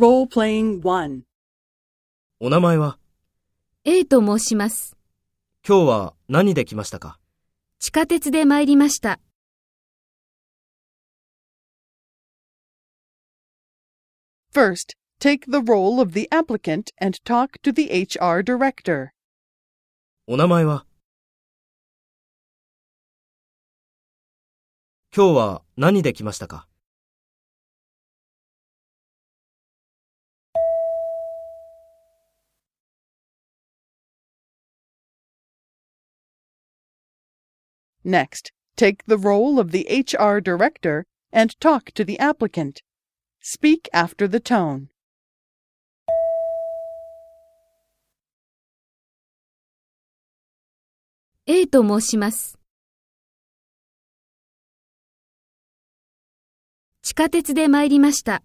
O 名前は A と申します。今日は何で来ましたか地下鉄で参りました。First, take the role of the applicant and talk to the HR director. お名前は今日は何で来ましたか Next, take the role of the HR director and talk to the applicant. Speak after the tone. 'A と申します。地下鉄で参りました。